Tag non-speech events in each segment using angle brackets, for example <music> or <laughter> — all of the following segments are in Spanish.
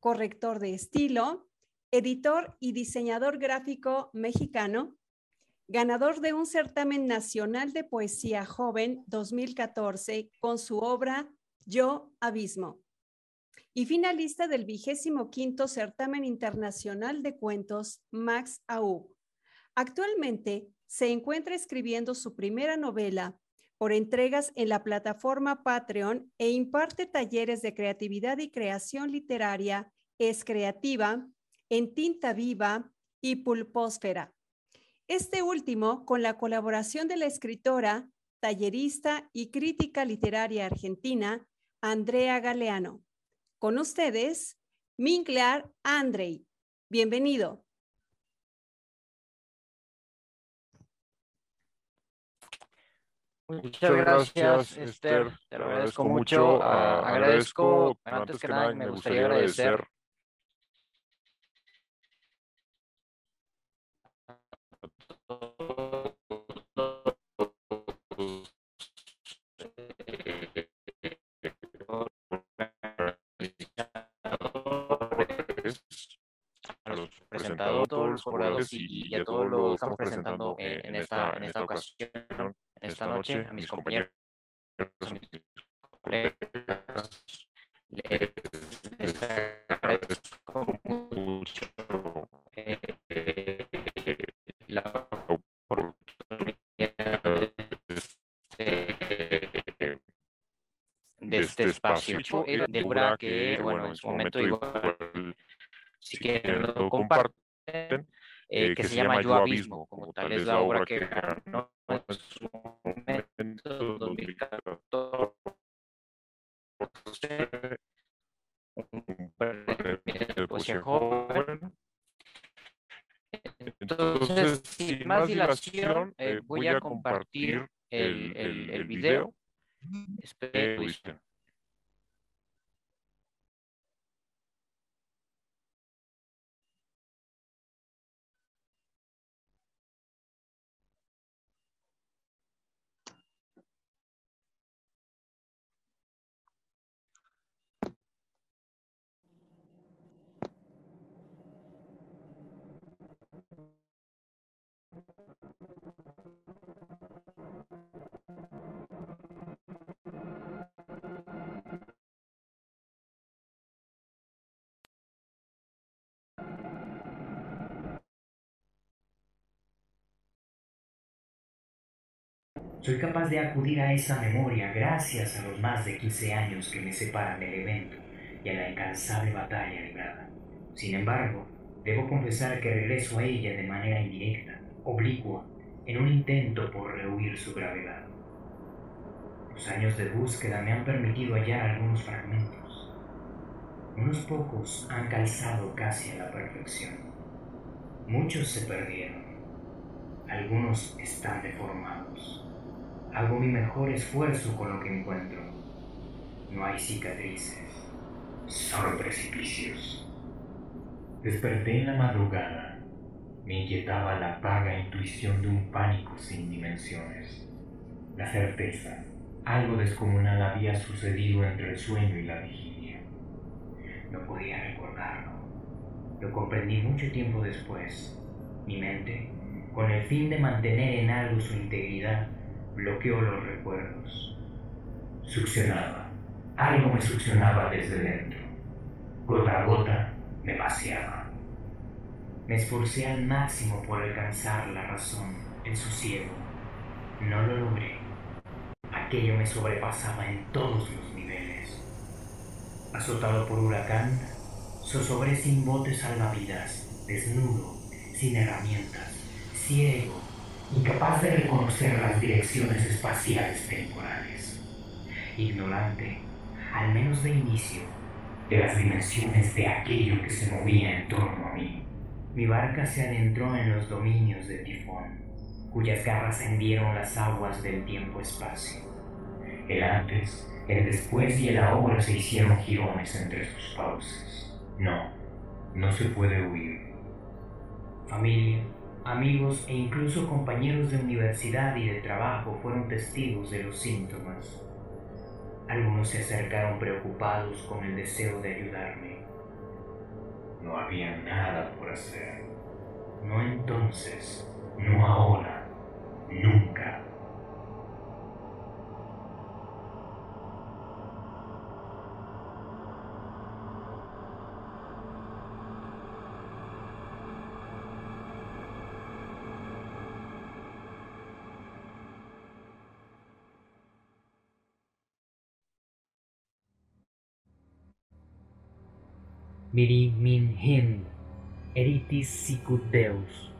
corrector de estilo, editor y diseñador gráfico mexicano, ganador de un certamen nacional de poesía joven 2014 con su obra Yo Abismo y finalista del vigésimo quinto certamen internacional de cuentos Max Aub. Actualmente se encuentra escribiendo su primera novela por entregas en la plataforma Patreon e imparte talleres de creatividad y creación literaria Es Creativa, en Tinta Viva y Pulpósfera. Este último con la colaboración de la escritora, tallerista y crítica literaria argentina, Andrea Galeano. Con ustedes, Minklar Andrei. Bienvenido. Muchas gracias, Esther. Te lo agradezco mucho. Ah, agradezco, antes que nada, me gustaría agradecer a los presentadores, todos los jurados y, a todos los que estamos presentando en, esta, en esta ocasión esta noche a mis compañeros, a mis colegas. Les, agradezco mucho eh, la oportunidad de, de este espacio. De, de que, bueno, en su momento igual, si quieren lo comparten, eh, que, se, llama Yo Abismo, como tal es la obra que ganó en su momento, 2014, un poesía joven. Entonces, sin más dilación, eh, voy a compartir el, el, el video. Espero que Soy capaz de acudir a esa memoria gracias a los más de 15 años que me separan del evento y a la incansable batalla librada. Sin embargo, debo confesar que regreso a ella de manera indirecta, oblicua, en un intento por rehuir su gravedad. Los años de búsqueda me han permitido hallar algunos fragmentos. Unos pocos han calzado casi a la perfección. Muchos se perdieron. Algunos están deformados. Hago mi mejor esfuerzo con lo que encuentro. No hay cicatrices, solo precipicios. Desperté en la madrugada. Me inquietaba la vaga intuición de un pánico sin dimensiones. La certeza, algo descomunal había sucedido entre el sueño y la vigilia. No podía recordarlo. Lo comprendí mucho tiempo después. Mi mente, con el fin de mantener en algo su integridad, bloqueó los recuerdos. Succionaba. Algo me succionaba desde dentro. Gota a gota me vaciaba. Me esforcé al máximo por alcanzar la razón, el sosiego. No lo logré. Aquello me sobrepasaba en todos los niveles. Azotado por huracán, zozobré sin botes salvavidas, desnudo, sin herramientas, ciego, incapaz de reconocer las direcciones espaciales temporales, ignorante, al menos de inicio, de las dimensiones de aquello que se movía en torno a mí. Mi barca se adentró en los dominios de Tifón, cuyas garras hendieron las aguas del tiempo-espacio. El antes, el después y el ahora se hicieron girones entre sus fauces. No, no se puede huir. Familia, Amigos e incluso compañeros de universidad y de trabajo fueron testigos de los síntomas. Algunos se acercaron preocupados con el deseo de ayudarme. No había nada por hacer. No entonces, no ahora, nunca. Miri min hind, eritis sicut Deus.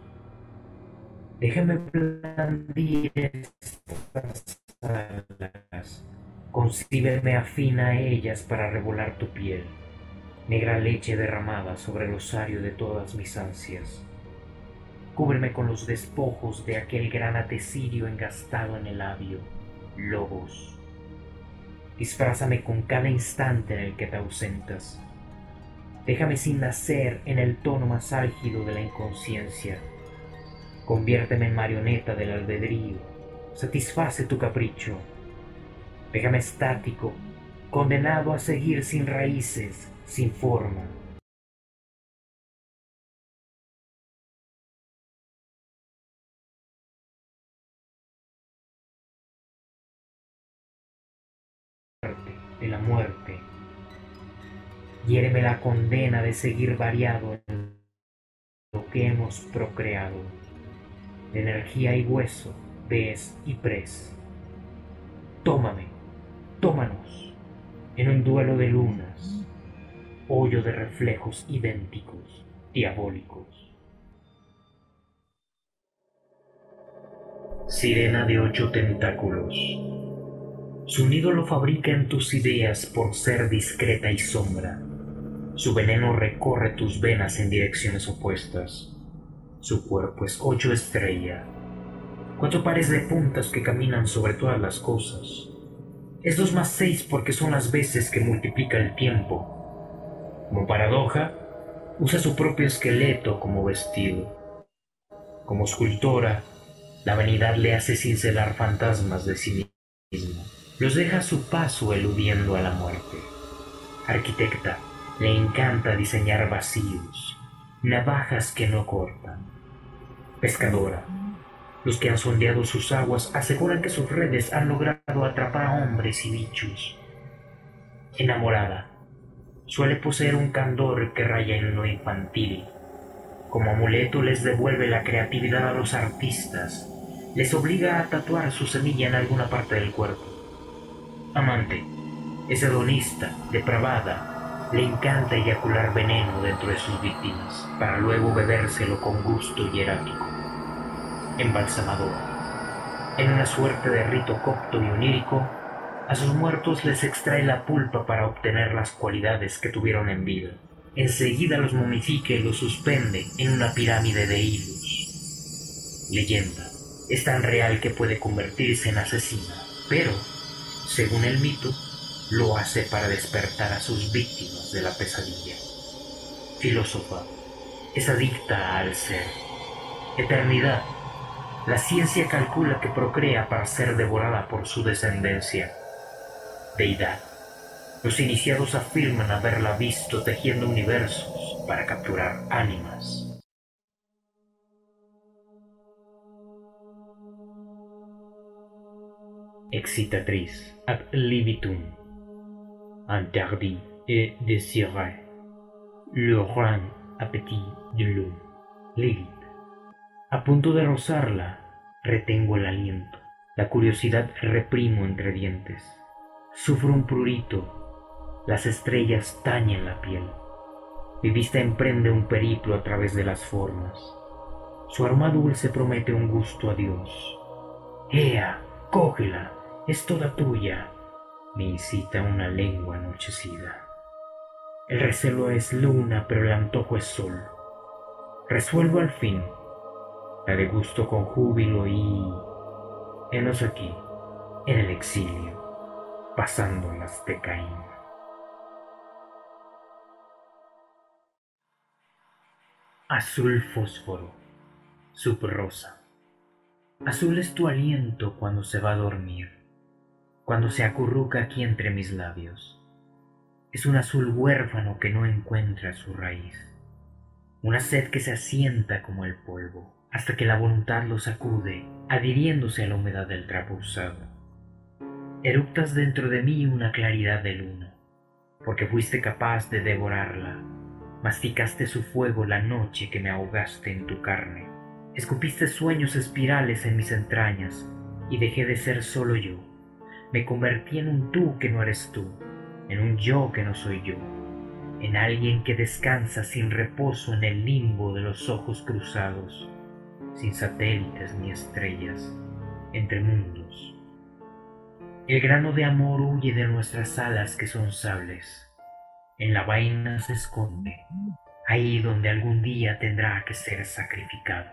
Déjame blandir estas alas, concíbeme afín a ellas para revolar tu piel, negra leche derramada sobre el osario de todas mis ansias. Cúbreme con los despojos de aquel gran atesirio engastado en el labio, lobos. Disfrázame con cada instante en el que te ausentas Déjame sin nacer en el tono más álgido de la inconsciencia. Conviérteme en marioneta del albedrío. Satisface tu capricho. Déjame estático, condenado a seguir sin raíces, sin forma. Hiéreme la condena de seguir variado en lo que hemos procreado, de energía y hueso, ves y pres. Tómame, tómanos, en un duelo de lunas, hoyo de reflejos idénticos, diabólicos. Sirena de ocho tentáculos. Su nido lo fabrica en tus ideas por ser discreta y sombra su veneno recorre tus venas en direcciones opuestas. Su cuerpo es ocho estrella, cuatro pares de puntas que caminan sobre todas las cosas. Es dos más seis porque son las veces que multiplica el tiempo. Como paradoja, usa su propio esqueleto como vestido. Como escultora, la vanidad le hace cincelar fantasmas de sí mismo. Los deja a su paso eludiendo a la muerte. Arquitecta, le encanta diseñar vacíos, navajas que no cortan. Pescadora. Los que han sondeado sus aguas aseguran que sus redes han logrado atrapar a hombres y bichos. Enamorada. Suele poseer un candor que raya en lo infantil. Como amuleto les devuelve la creatividad a los artistas. Les obliga a tatuar su semilla en alguna parte del cuerpo. Amante. Es hedonista, depravada, le encanta eyacular veneno dentro de sus víctimas, para luego bebérselo con gusto hierático. Embalsamador. En una suerte de rito copto y onírico, a sus muertos les extrae la pulpa para obtener las cualidades que tuvieron en vida. Enseguida los momifica y los suspende en una pirámide de hilos. Leyenda. Es tan real que puede convertirse en asesina, pero, según el mito, lo hace para despertar a sus víctimas de la pesadilla. Filósofa, es adicta al ser. Eternidad, la ciencia calcula que procrea para ser devorada por su descendencia. Deidad, los iniciados afirman haberla visto tejiendo universos para capturar ánimas. Excitatriz ad libitum interdit et désiré, le grand appétit de l'homme. Lilith. A punto de rozarla, retengo el aliento. La curiosidad reprimo entre dientes. Sufro un prurito. Las estrellas tañen la piel. Mi vista emprende un periplo a través de las formas. Su aroma dulce promete un gusto a Dios. Ea, cógela, es toda tuya me incita una lengua anochecida. El recelo es luna, pero el antojo es sol. Resuelvo al fin, la degusto con júbilo y... Henos aquí, en el exilio, pasando las de Caín. Azul fósforo, subrosa. Azul es tu aliento cuando se va a dormir cuando se acurruca aquí entre mis labios. Es un azul huérfano que no encuentra su raíz, una sed que se asienta como el polvo, hasta que la voluntad lo sacude, adhiriéndose a la humedad del trapo usado. Eruptas dentro de mí una claridad de luna, porque fuiste capaz de devorarla, masticaste su fuego la noche que me ahogaste en tu carne, escupiste sueños espirales en mis entrañas, y dejé de ser solo yo, me convertí en un tú que no eres tú, en un yo que no soy yo, en alguien que descansa sin reposo en el limbo de los ojos cruzados, sin satélites ni estrellas, entre mundos. El grano de amor huye de nuestras alas que son sables. En la vaina se esconde, ahí donde algún día tendrá que ser sacrificado.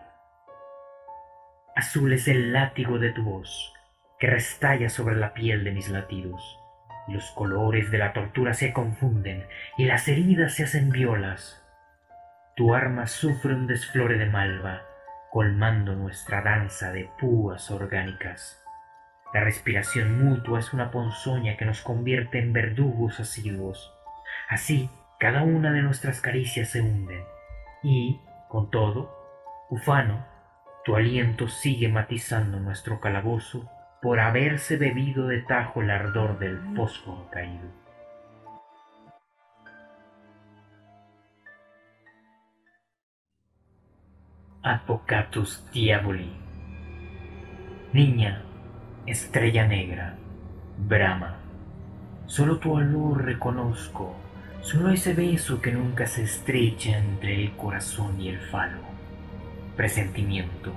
Azul es el látigo de tu voz, que restalla sobre la piel de mis latidos. Los colores de la tortura se confunden y las heridas se hacen violas. Tu arma sufre un desflore de malva, colmando nuestra danza de púas orgánicas. La respiración mutua es una ponzoña que nos convierte en verdugos asiduos. Así, cada una de nuestras caricias se hunde. Y, con todo, ufano, tu aliento sigue matizando nuestro calabozo por haberse bebido de tajo el ardor del fósforo caído. Advocatus Diaboli. Niña, estrella negra, Brahma. Solo tu olor reconozco, solo ese beso que nunca se estrecha entre el corazón y el falo. Presentimiento,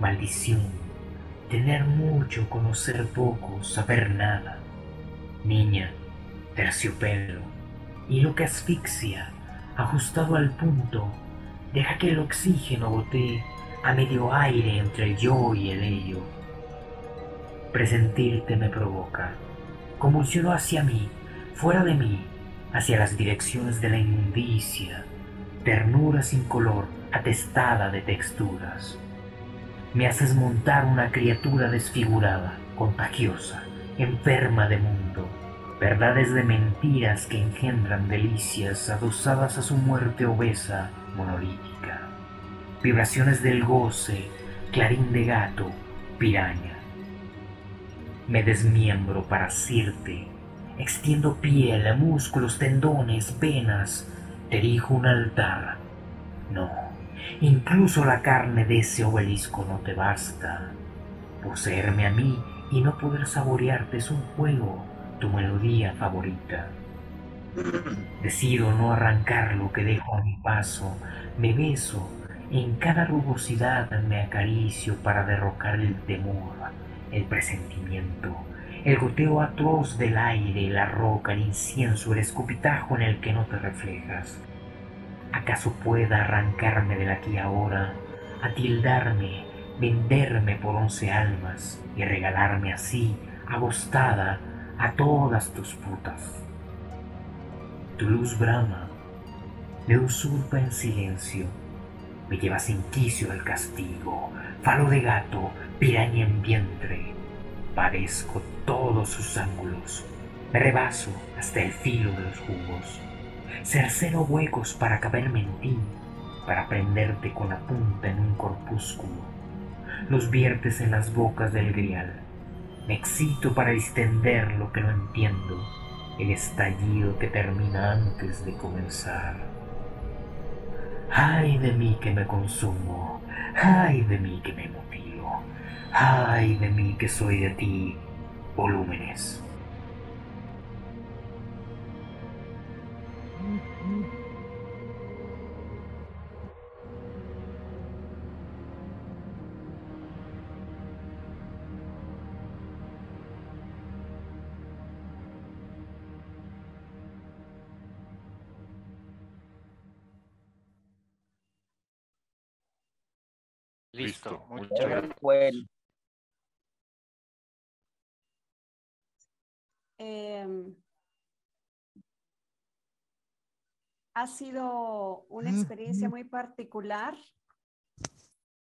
maldición, Tener mucho, conocer poco, saber nada. Niña, terciopelo, hilo que asfixia, ajustado al punto, deja que el oxígeno gotee a medio aire entre el yo y el ello. Presentirte me provoca, convulsiono hacia mí, fuera de mí, hacia las direcciones de la inmundicia, ternura sin color, atestada de texturas. Me haces montar una criatura desfigurada, contagiosa, enferma de mundo. Verdades de mentiras que engendran delicias adosadas a su muerte obesa, monolítica. Vibraciones del goce, clarín de gato, piraña. Me desmiembro para asirte, extiendo piel, músculos, tendones, venas, te erijo un altar. No, Incluso la carne de ese obelisco no te basta. Poseerme a mí y no poder saborearte es un juego, tu melodía favorita. Decido no arrancar lo que dejo a mi paso, me beso, en cada rugosidad me acaricio para derrocar el temor, el presentimiento, el goteo atroz del aire, la roca, el incienso, el escupitajo en el que no te reflejas. ¿Acaso pueda arrancarme del aquí ahora, atildarme, venderme por once almas y regalarme así, agostada, a todas tus putas? Tu luz brama, me usurpa en silencio, me lleva sin quicio al castigo, falo de gato, piraña en vientre, padezco todos sus ángulos, me rebaso hasta el filo de los jugos cercero huecos para caberme en ti, para prenderte con la punta en un corpúsculo. Los viertes en las bocas del grial. Me excito para distender lo que no entiendo, el estallido que termina antes de comenzar. Ay de mí que me consumo, ay de mí que me mutilo, ay de mí que soy de ti, volúmenes. Listo, muchas gracias. Em, ha sido una experiencia muy particular.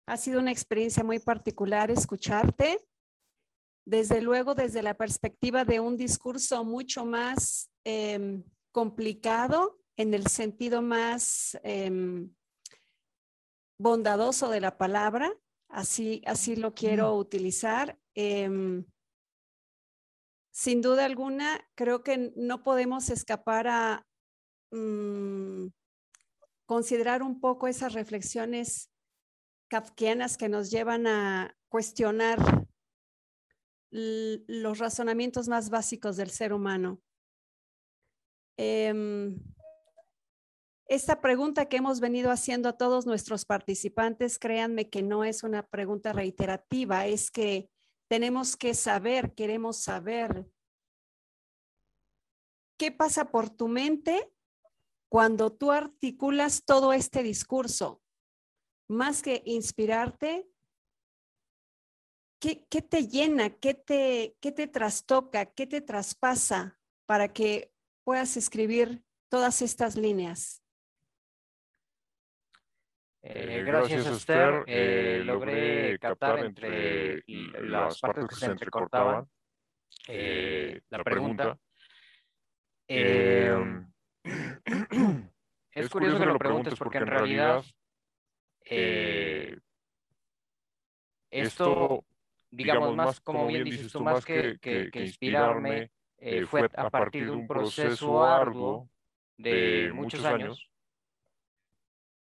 Ha sido una experiencia muy particular escucharte. desde luego desde la perspectiva de un discurso mucho más em, complicado en el sentido más em, bondadoso de la palabra, así, así lo quiero utilizar. Em, sin duda alguna, creo que no podemos escapar a mm, considerar un poco esas reflexiones kafkianas que nos llevan a cuestionar los razonamientos más básicos del ser humano. Em, esta pregunta que hemos venido haciendo a todos nuestros participantes, créanme que no es una pregunta reiterativa, es que tenemos que saber, queremos saber qué pasa por tu mente cuando tú articulas todo este discurso. Más que inspirarte, ¿qué, te llena? ¿Qué te, ¿Qué te trastoca? ¿Qué te traspasa para que puedas escribir todas estas líneas? Eh, eh, gracias, Esther. Eh, logré captar entre las partes que se entrecortaban la pregunta. Em, <clears throat> es curioso que lo preguntes porque en realidad esto, digamos, más como bien dices tú, más que, que, que inspirarme, fue a partir de un proceso arduo de muchos años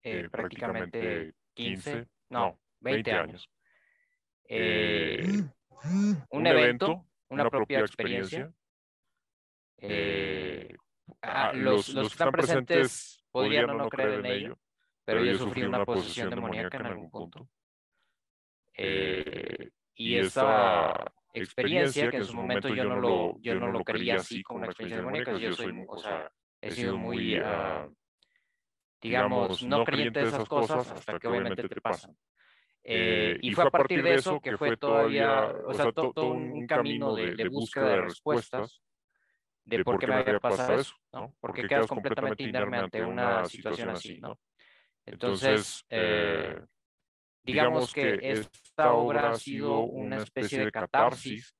eh, prácticamente 15, no, 20 años. Eh, un evento, una propia experiencia. Eh, ah, los, los, que están presentes podrían o no creer en ello, pero yo sufrí una posesión demoníaca en algún punto. y esa experiencia, que en su momento yo no lo, yo no lo creía así como una experiencia demoníaca, yo soy, o sea, he sido muy digamos, no creyente de esas cosas hasta que obviamente te pasan. Eh, y fue a partir de eso que fue todavía, o sea, todo un camino de, búsqueda de respuestas de por qué me había pasado eso, ¿no? Porque quedas completamente inerme ante una situación así, ¿no? Entonces, eh, eh, digamos que esta obra ha sido una especie de catarsis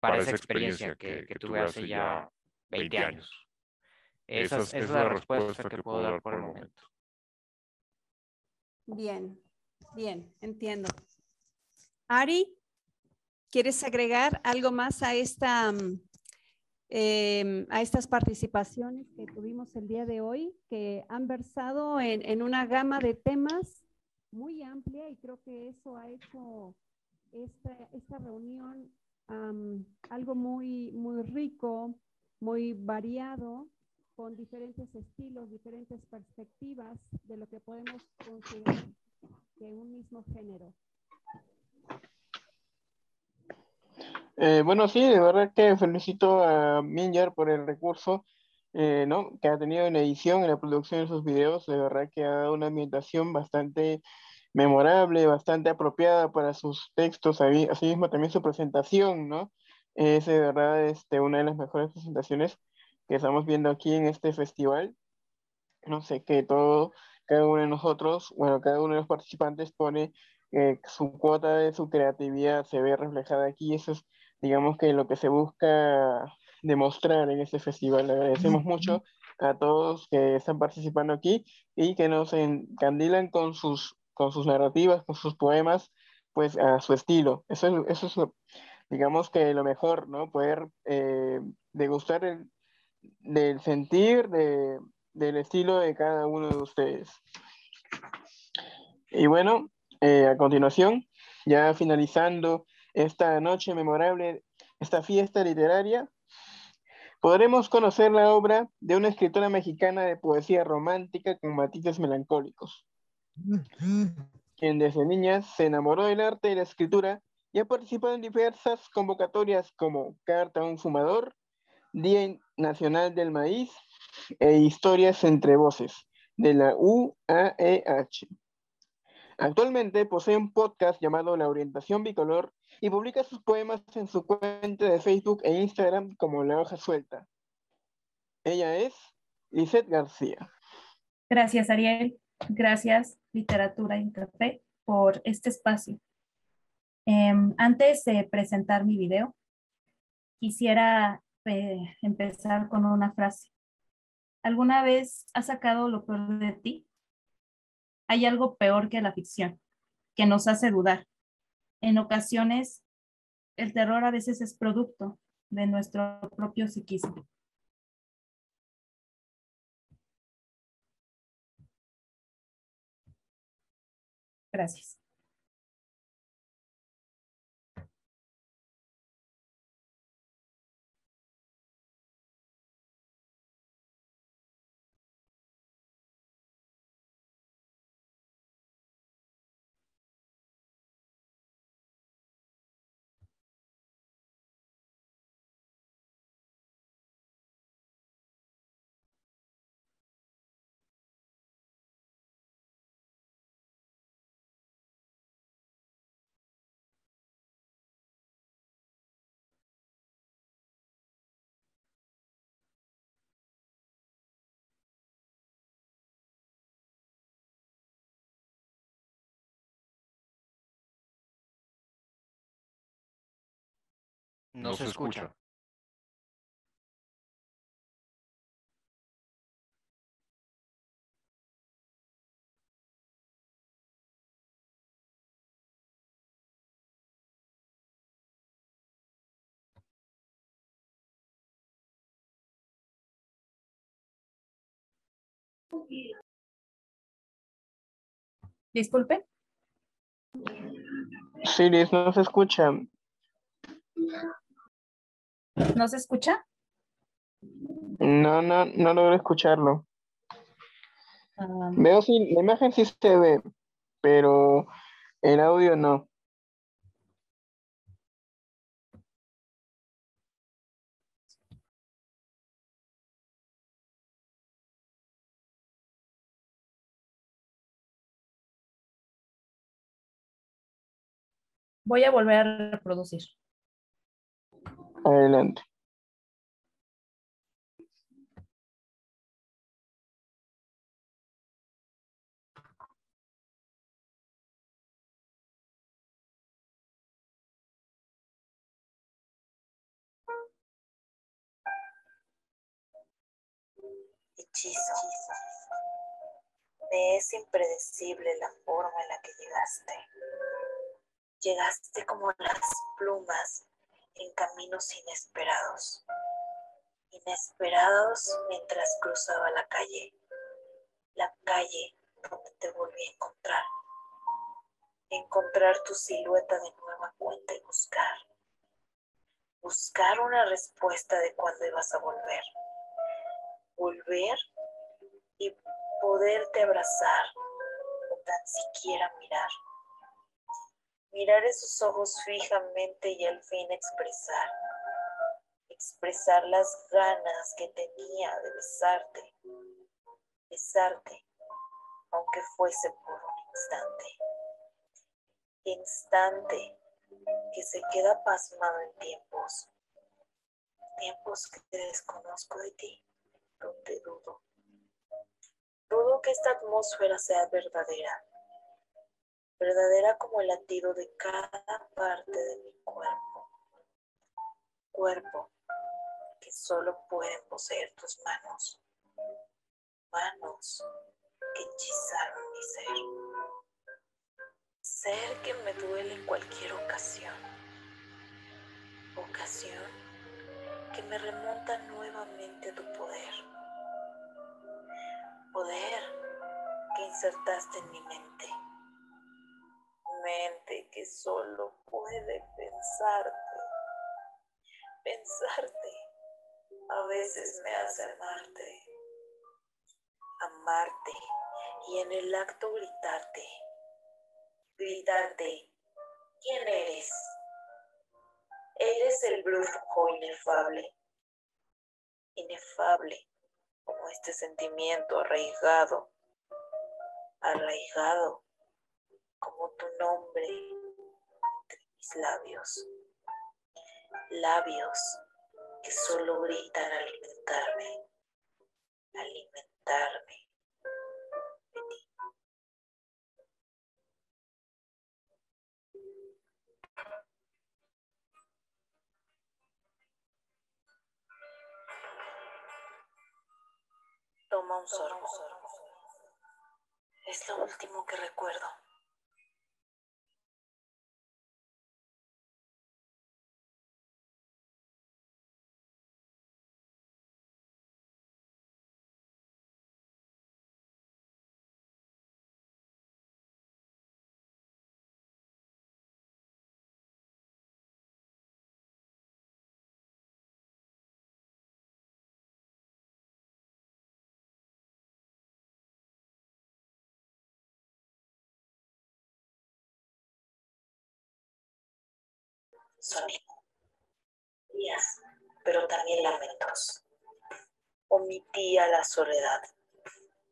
para esa experiencia que, que tuve hace ya 20 años. Esa, es, la respuesta que puedo dar por el momento. Bien, bien, entiendo. Ari, ¿quieres agregar algo más a esta mm, em, a estas participaciones que tuvimos el día de hoy, que han versado en, una gama de temas muy amplia y creo que eso ha hecho esta, reunión algo muy, muy rico, muy variado con diferentes estilos, diferentes perspectivas de lo que podemos considerar de un mismo género. Eh, bueno, sí, de verdad que felicito a Minjar por el recurso eh, ¿no? que ha tenido en la edición, en la producción de sus videos. De verdad que ha dado una ambientación bastante memorable, bastante apropiada para sus textos, asimismo también su presentación, ¿no? Es de verdad este, una de las mejores presentaciones que estamos viendo aquí en este festival. No sé, que todo, cada uno de nosotros, bueno, cada uno de los participantes pone eh, su cuota de su creatividad, se ve reflejada aquí. Eso es, digamos, que lo que se busca demostrar en este festival. Le agradecemos mucho a todos que están participando aquí y que nos encandilan con sus, con sus narrativas, con sus poemas, pues a su estilo. Eso es, eso es digamos que lo mejor, ¿no? Poder eh, degustar el, del sentir de, del estilo de cada uno de ustedes. Y bueno, eh, a continuación, ya finalizando esta noche memorable, esta fiesta literaria, podremos conocer la obra de una escritora mexicana de poesía romántica con matices melancólicos, quien desde niña se enamoró del arte y la escritura y ha participado en diversas convocatorias como Carta a un fumador, Día Nacional del Maíz e Historias entre Voces de la UAEH. Actualmente posee un podcast llamado La Orientación Bicolor y publica sus poemas en su cuenta de Facebook e Instagram como La Hoja Suelta. Ella es Lisette García. Gracias, Ariel. Gracias, Literatura Café, por este espacio. Em, antes de presentar mi video, quisiera eh, empezar con una frase. ¿Alguna vez has sacado lo peor de ti? Hay algo peor que la ficción, que nos hace dudar. En ocasiones, el terror a veces es producto de nuestro propio psiquismo. Gracias. No, se, escucha. Disculpe. Sí, Liz, no se escucha. ¿No se escucha? No, no, no logro escucharlo. Ah, Veo si la imagen sí se ve, pero el audio no. voy a volver a reproducir. Adelante. Me es impredecible la forma en la que llegaste. Llegaste como las plumas en caminos inesperados. Inesperados mientras cruzaba la calle. La calle donde te volví a encontrar. Encontrar tu silueta de nueva cuenta y buscar. Buscar una respuesta de cuándo ibas a volver. Volver y poderte abrazar o tan siquiera mirar mirar esos ojos fijamente y al fin expresar, expresar las ganas que tenía de besarte, besarte, aunque fuese por un instante, instante que se queda pasmado en tiempos, tiempos que desconozco de ti, donde dudo, dudo que esta atmósfera sea verdadera verdadera como el latido de cada parte de mi cuerpo. Cuerpo que solo pueden poseer tus manos. Manos que hechizaron mi ser. Ser que me duele en cualquier ocasión. Ocasión que me remonta nuevamente a tu poder. Poder que insertaste en mi mente que solo puede pensarte. Pensarte a veces me hace amarte. Amarte y en el acto gritarte. Gritarte, ¿quién eres? Eres el brujo inefable. Inefable como este sentimiento arraigado. Arraigado como tu nombre entre mis labios, labios que solo gritan alimentarme, alimentarme. Toma un sorbo. Es lo último que recuerdo. Sonido, días, pero también lamentos. Omitía la soledad,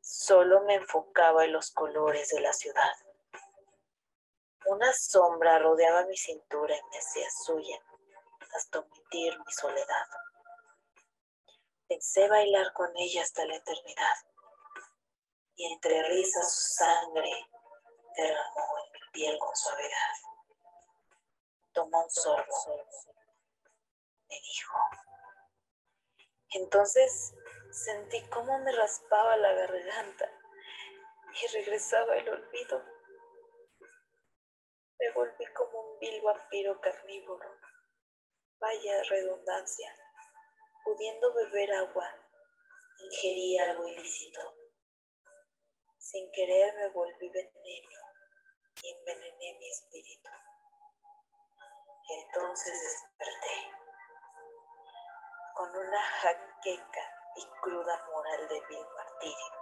solo me enfocaba en los colores de la ciudad. Una sombra rodeaba mi cintura y me hacía suya hasta omitir mi soledad. Pensé bailar con ella hasta la eternidad y entre risas su sangre derramó en mi piel con suavidad tomó un sorbo, me dijo. Entonces sentí cómo me raspaba la garganta y regresaba el olvido. Me volví como un vil vampiro carnívoro. Vaya redundancia. Pudiendo beber agua, ingerí algo ilícito. Sin querer me volví veneno y envenené mi espíritu. Entonces desperté con una jaqueca y cruda moral de vil martirio.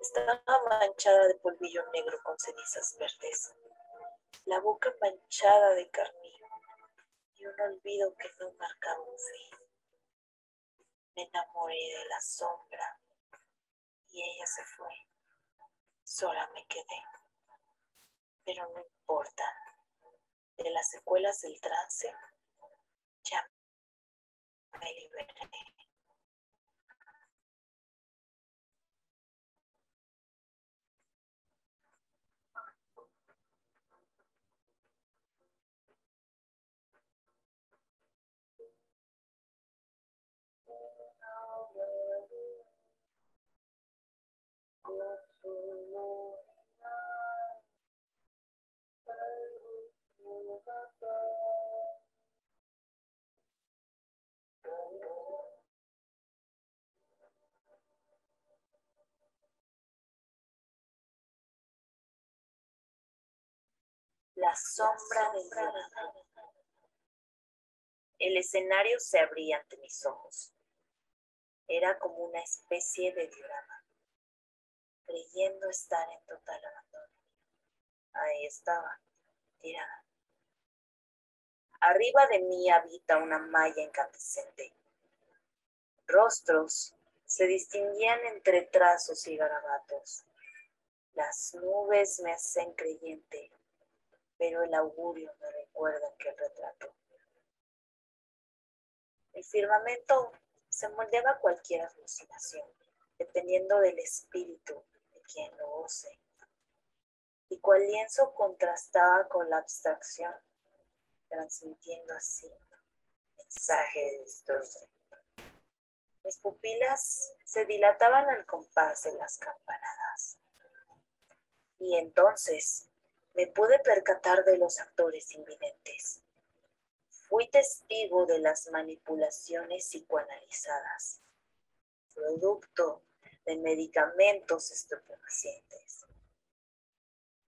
Estaba manchada de polvillo negro con cenizas verdes, la boca manchada de carmín y un olvido que no marcaba un fin. Me enamoré de la sombra y ella se fue. Sola me quedé. Pero no importa de las secuelas del trance, ya me liberé. La sombra del El escenario se abría ante mis ojos. Era como una especie de diorama, creyendo estar en total abandono. Ahí estaba, tirada. Arriba de mí habita una malla incandescente. Rostros se distinguían entre trazos y garabatos. Las nubes me hacen creyente, pero el augurio me recuerda que el retrato. El firmamento se moldeaba a cualquier alucinación, dependiendo del espíritu de quien lo ose. Y cual lienzo contrastaba con la abstracción transmitiendo así mensaje de destrozo. Mis pupilas se dilataban al compás de las campanadas. Y entonces me pude percatar de los actores invidentes. Fui testigo de las manipulaciones psicoanalizadas, producto de medicamentos estupefacientes.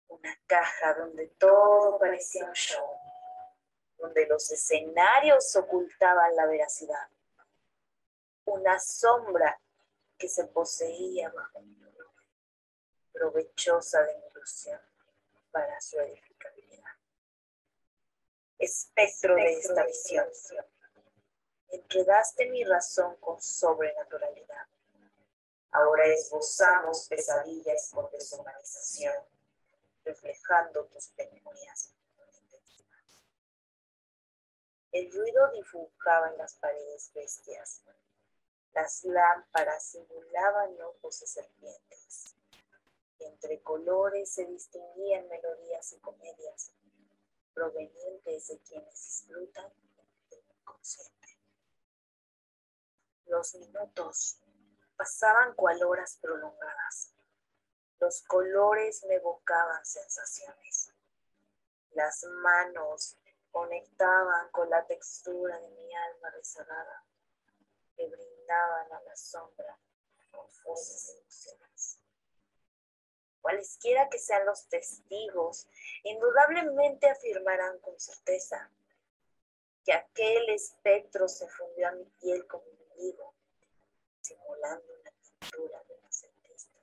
Una caja donde todo parecía un show donde los escenarios ocultaban la veracidad. Una sombra que se poseía bajo mi provechosa de mi ilusión para su edificabilidad. Espectro de esta visión, enredaste mi razón con sobrenaturalidad. Ahora esbozamos pesadillas con deshumanización, reflejando tus memorias el ruido dibujaba en las paredes bestias. Las lámparas simulaban ojos de serpientes. Entre colores se distinguían melodías y comedias provenientes de quienes disfrutan del inconsciente. Los minutos pasaban cual horas prolongadas. Los colores me evocaban sensaciones. Las manos conectaban con la textura de mi alma reserrada, que brindaban a la sombra confusas emociones. Cualesquiera que sean los testigos, indudablemente afirmarán con certeza que aquel espectro se fundió a mi piel como un vivo, simulando una pintura de renacentista.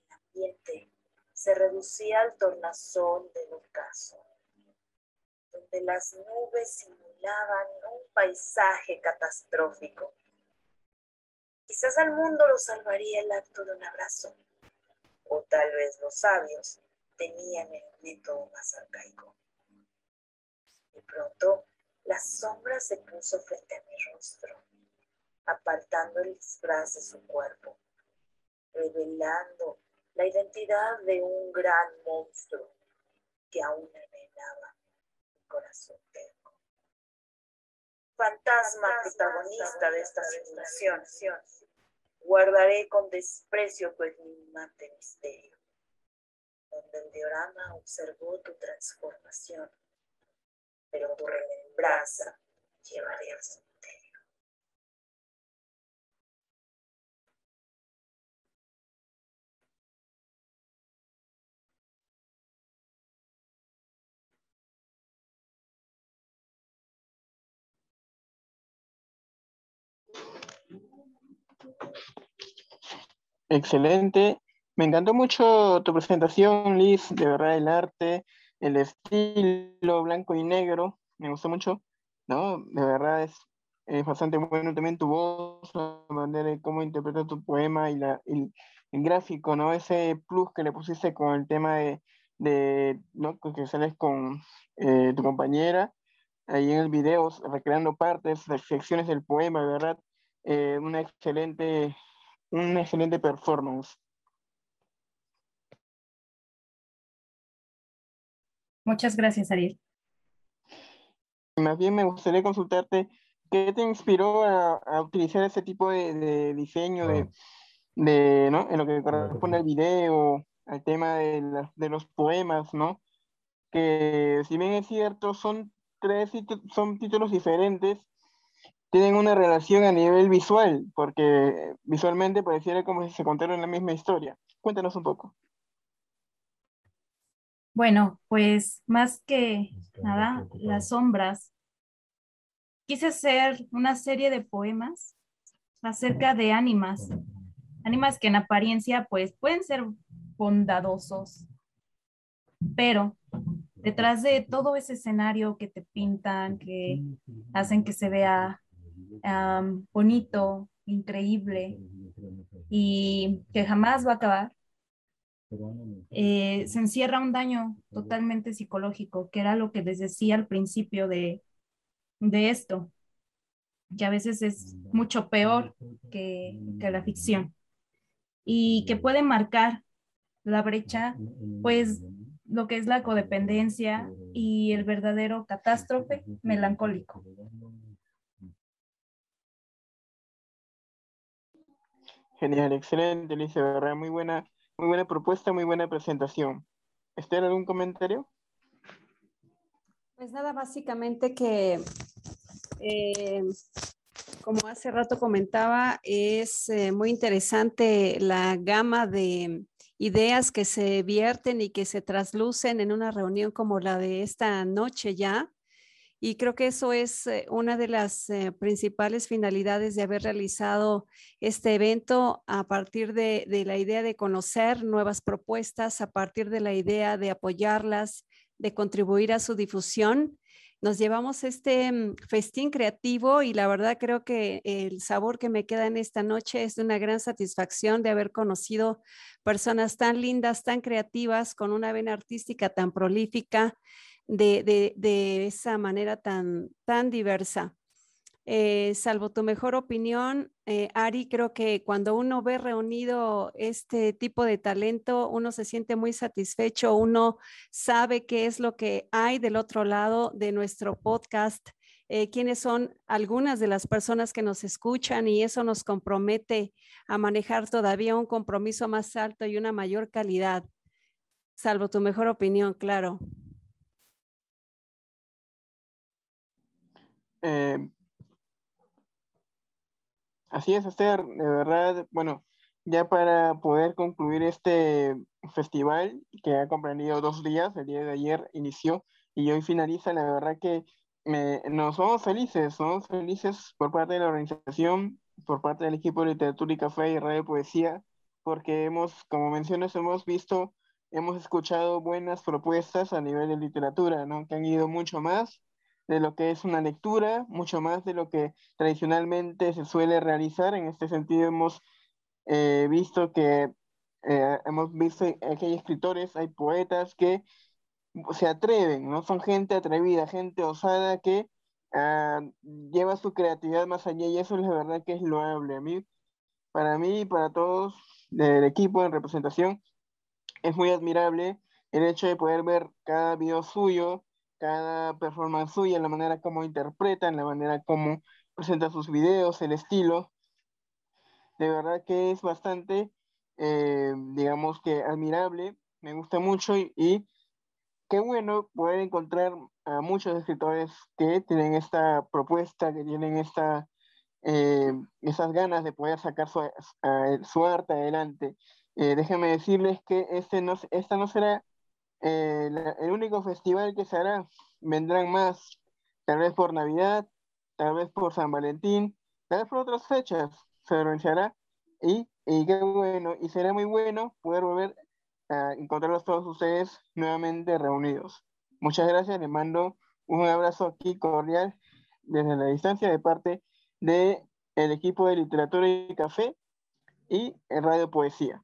El ambiente se reducía al tornasol del ocaso, donde las nubes simulaban un paisaje catastrófico. Quizás al mundo lo salvaría el acto de un abrazo, o tal vez los sabios tenían el método más arcaico. De pronto, la sombra se puso frente a mi rostro, apartando el disfraz de su cuerpo, revelando la identidad de un gran monstruo que aún envenenaba mi corazón. Fantasma protagonista de esta simulación, guardaré con desprecio tu enigmante misterio, donde el diorama observó tu transformación pero tu remembranza llevaré al Excelente. Me encantó mucho tu presentación, Liz, de verdad el arte, el estilo blanco y negro, me gustó mucho, ¿no? De verdad es, bastante bueno también tu voz, la manera de cómo interpretas tu poema y, la, el gráfico, ¿no? Ese plus que le pusiste con el tema de, de ¿no? Que sales con eh, tu compañera ahí en el video, recreando partes, secciones del poema, de verdad, eh, una excelente, una excelente performance. Muchas gracias, Ariel. Más bien me gustaría consultarte, ¿qué te inspiró a, utilizar ese tipo de, diseño de, de, ¿no? En lo que corresponde al video, al tema de, de los poemas, ¿no? Que si bien es cierto, son tres son títulos diferentes, tienen una relación a nivel visual, porque visualmente pareciera como si se contaran la misma historia. Cuéntanos un poco. Bueno, pues más que nada, las sombras. Quise hacer una serie de poemas acerca de ánimas, ánimas que en apariencia pues pueden ser bondadosos, pero detrás de todo ese escenario que te pintan, que hacen que se vea bonito, increíble y que jamás va a acabar, eh, se encierra un daño totalmente psicológico, que era lo que les decía al principio de, de esto, que a veces es mucho peor que, que la ficción y que puede marcar la brecha, pues lo que es la codependencia y el verdadero catástrofe melancólico. Genial, excelente, Alicia, ¿verdad? Muy buena muy buena propuesta, muy buena presentación. ¿Esther, algún comentario? Pues nada, básicamente que, eh, como hace rato comentaba, es eh, muy interesante la gama de ideas que se vierten y que se traslucen en una reunión como la de esta noche ya. Y creo que eso es eh, una de las eh, principales finalidades de haber realizado este evento a partir de, la idea de conocer nuevas propuestas, a partir de la idea de apoyarlas, de contribuir a su difusión. Nos llevamos este mm, festín creativo y la verdad creo que el sabor que me queda en esta noche es de una gran satisfacción de haber conocido personas tan lindas, tan creativas, con una vena artística tan prolífica de, esa manera tan, tan diversa. Eh, salvo tu mejor opinión, eh, Ari, creo que cuando uno ve reunido este tipo de talento, uno se siente muy satisfecho, uno sabe qué es lo que hay del otro lado de nuestro podcast eh, quiénes son algunas de las personas que nos escuchan y eso nos compromete a manejar todavía un compromiso más alto y una mayor calidad, salvo tu mejor opinión, claro. Eh, así es, Esther, de verdad, bueno, ya para poder concluir este festival que ha comprendido dos días, el día de ayer inició y hoy finaliza, la verdad que nos somos felices, somos felices por parte de la organización, por parte del equipo de literatura y café y radio poesía, porque hemos, como mencionas, hemos visto, hemos escuchado buenas propuestas a nivel de literatura, ¿no? Que han ido mucho más de lo que es una lectura, mucho más de lo que tradicionalmente se suele realizar. En este sentido hemos eh, visto que eh, hemos visto hay escritores, hay poetas que se atreven, ¿no? Son gente atrevida, gente osada que ah, lleva su creatividad más allá y eso es la verdad que es loable. A para mí y para todos del equipo en representación, es muy admirable el hecho de poder ver cada video suyo, cada performance suya, la manera como interpretan, la manera como presenta sus videos, el estilo. De verdad que es bastante, eh, digamos que admirable, me gusta mucho y qué bueno poder encontrar a muchos escritores que tienen esta propuesta, que tienen esta, eh, esas ganas de poder sacar su, su arte adelante. Eh, déjenme decirles que este no, esta no será eh, el único festival que se hará. Vendrán más, tal vez por Navidad, tal vez por San Valentín, tal vez por otras fechas se organizará. Y, y qué bueno, y será muy bueno poder volver encontrarlos todos ustedes nuevamente reunidos. Muchas gracias, les mando un abrazo aquí cordial desde la distancia de parte del el equipo de literatura y café y Radio Poesía.